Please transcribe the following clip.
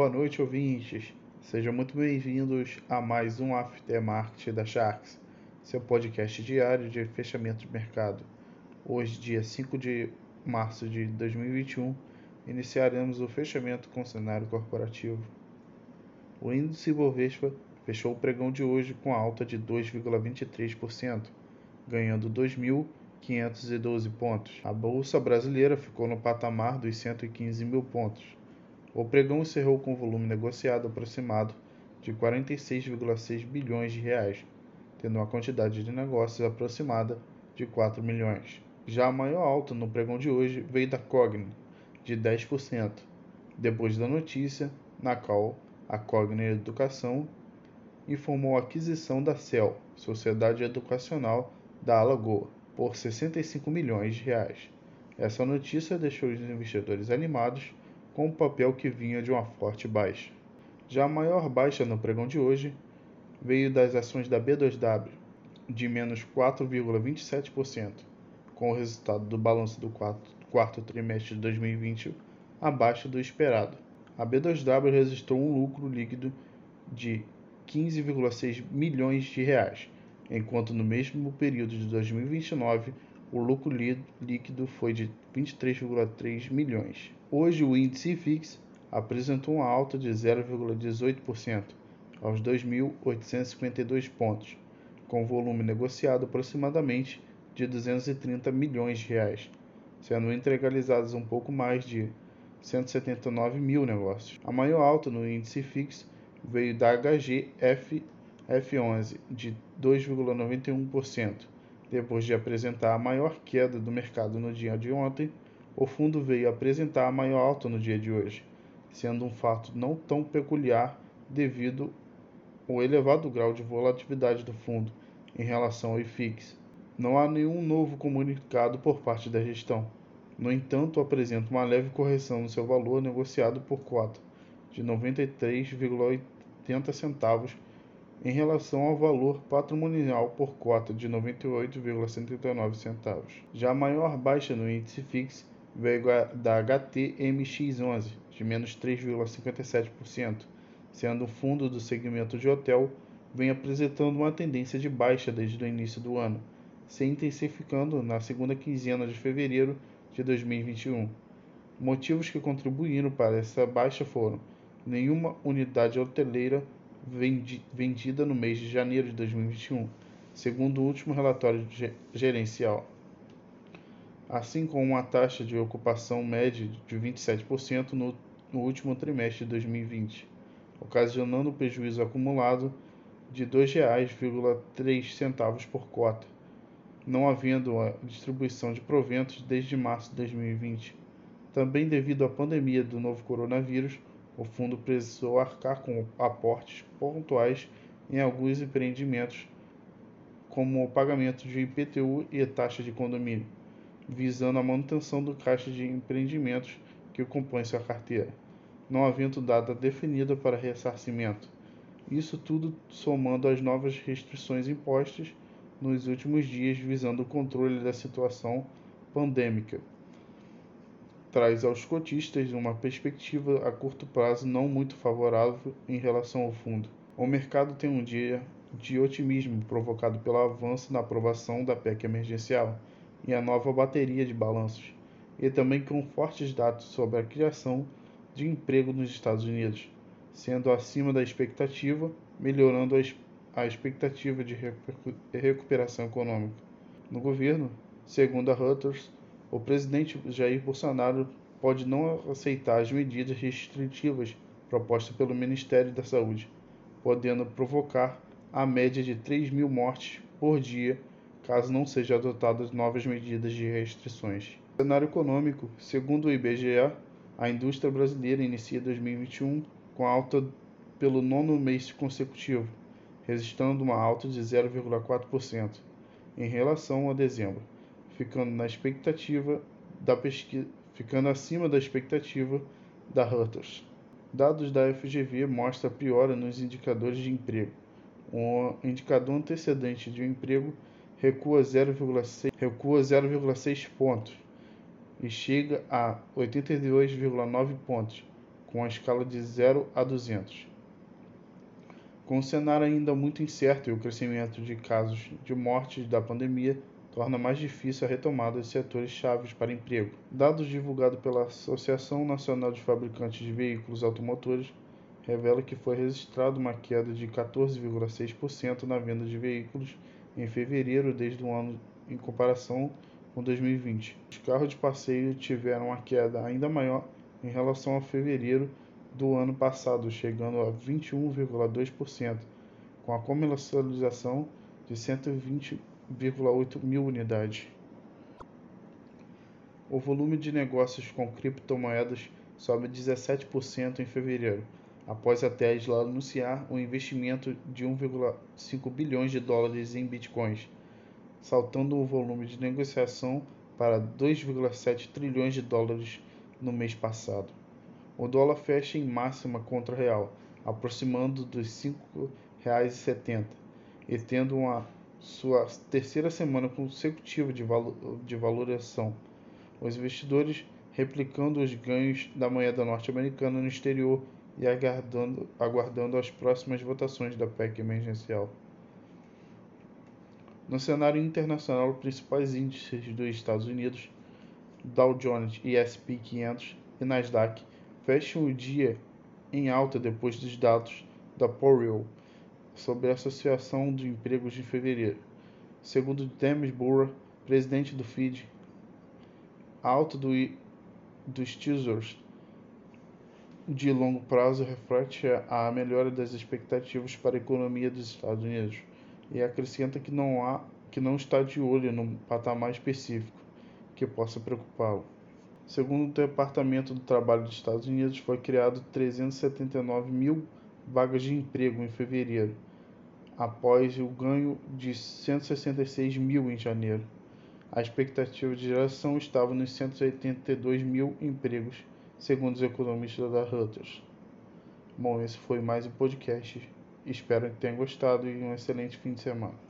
Boa noite, ouvintes. Sejam muito bem-vindos a mais um Aftermarket da Sharks, seu podcast diário de fechamento de mercado. Hoje, dia 5 de março de 2021, iniciaremos o fechamento com o cenário corporativo. O índice Bovespa fechou o pregão de hoje com alta de 2,23%, ganhando 2.512 pontos. A bolsa brasileira ficou no patamar dos 115 mil pontos. O pregão encerrou com volume negociado aproximado de 46,6 bilhões de reais, tendo uma quantidade de negócios aproximada de 4 milhões. Já a maior alta no pregão de hoje veio da Cogni, de 10%, depois da notícia na qual a Cogni Educação informou a aquisição da CEL, Sociedade Educacional da Alagoa, por 65 milhões de reais. Essa notícia deixou os investidores animados com o papel que vinha de uma forte baixa. Já a maior baixa no pregão de hoje veio das ações da B2W, de menos 4,27%, com o resultado do balanço do quarto, quarto trimestre de 2020 abaixo do esperado. A B2W registrou um lucro líquido de 15,6 milhões de reais, enquanto no mesmo período de 2029 o lucro líquido foi de 23,3 milhões. Hoje o índice FIX apresentou uma alta de 0,18% aos 2.852 pontos, com volume negociado aproximadamente de 230 milhões de reais, sendo integralizados um pouco mais de 179 mil negócios. A maior alta no índice FIX veio da HGF F11 de 2,91%. Depois de apresentar a maior queda do mercado no dia de ontem, o fundo veio apresentar a maior alta no dia de hoje, sendo um fato não tão peculiar devido ao elevado grau de volatilidade do fundo em relação ao IFIX. Não há nenhum novo comunicado por parte da gestão. No entanto, apresenta uma leve correção no seu valor negociado por cota, de 93,80 centavos em relação ao valor patrimonial por cota de 98,79 centavos. Já a maior baixa no índice FIX veio da HTMX11, de menos 3,57%, sendo o fundo do segmento de hotel vem apresentando uma tendência de baixa desde o início do ano, se intensificando na segunda quinzena de fevereiro de 2021. Motivos que contribuíram para essa baixa foram nenhuma unidade hoteleira vendida no mês de janeiro de 2021, segundo o último relatório gerencial assim como uma taxa de ocupação média de 27% no, último trimestre de 2020, ocasionando um prejuízo acumulado de R$ 2,03 por cota, não havendo a distribuição de proventos desde março de 2020. Também devido à pandemia do novo coronavírus, o fundo precisou arcar com aportes pontuais em alguns empreendimentos, como o pagamento de IPTU e taxa de condomínio visando a manutenção do caixa de empreendimentos que compõe sua carteira, não havendo data definida para ressarcimento. Isso tudo somando as novas restrições impostas nos últimos dias visando o controle da situação pandêmica. Traz aos cotistas uma perspectiva a curto prazo não muito favorável em relação ao fundo. O mercado tem um dia de otimismo provocado pelo avanço na aprovação da PEC emergencial e a nova bateria de balanços, e também com fortes dados sobre a criação de emprego nos Estados Unidos, sendo acima da expectativa, melhorando a expectativa de recuperação econômica. No governo, segundo a Reuters, o presidente Jair Bolsonaro pode não aceitar as medidas restritivas propostas pelo Ministério da Saúde, podendo provocar a média de 3 mil mortes por dia caso não sejam adotadas novas medidas de restrições. No cenário econômico, segundo o IBGE, a indústria brasileira inicia 2021 com alta pelo nono mês consecutivo, registrando uma alta de 0,4% em relação a dezembro, ficando na expectativa da pesquisa, ficando acima da expectativa da Reuters. Dados da FGV mostram piora nos indicadores de emprego. O indicador antecedente de um emprego recua 0,6 recua 0,6 pontos e chega a 82,9 pontos, com a escala de 0 a 200. Com o cenário ainda muito incerto e o crescimento de casos de mortes da pandemia, torna mais difícil a retomada de setores chaves para emprego. Dados divulgados pela Associação Nacional de Fabricantes de Veículos Automotores revelam que foi registrada uma queda de 14,6% na venda de veículos em fevereiro desde o ano em comparação com 2020. Os carros de passeio tiveram uma queda ainda maior em relação a fevereiro do ano passado, chegando a 21,2%, com a comercialização de 120,8 mil unidades. O volume de negócios com criptomoedas sobe 17% em fevereiro, após a Tesla anunciar um investimento de 1,5 bilhões de dólares em bitcoins, saltando o volume de negociação para 2,7 trilhões de dólares no mês passado. O dólar fecha em máxima contra o real, aproximando dos R$ 5,70 e tendo uma sua terceira semana consecutiva de, valo, de valorização. Os investidores replicando os ganhos da moeda norte-americana no exterior e aguardando, aguardando as próximas votações da PEC emergencial. No cenário internacional, os principais índices dos Estados Unidos, Dow Jones e S&P 500 e Nasdaq, fecham o dia em alta depois dos dados da Powell sobre a Associação de Empregos de fevereiro. Segundo Demis Burra, presidente do FID, a alta do, dos Teasers de longo prazo reflete a melhora das expectativas para a economia dos Estados Unidos e acrescenta que não há que não está de olho num patamar específico que possa preocupá-lo. Segundo o Departamento do Trabalho dos Estados Unidos, foi criado 379 mil vagas de emprego em fevereiro, após o ganho de 166 mil em janeiro. A expectativa de geração estava nos 182 mil empregos, segundo os economistas da Reuters. Bom, esse foi mais um podcast. Espero que tenham gostado e um excelente fim de semana.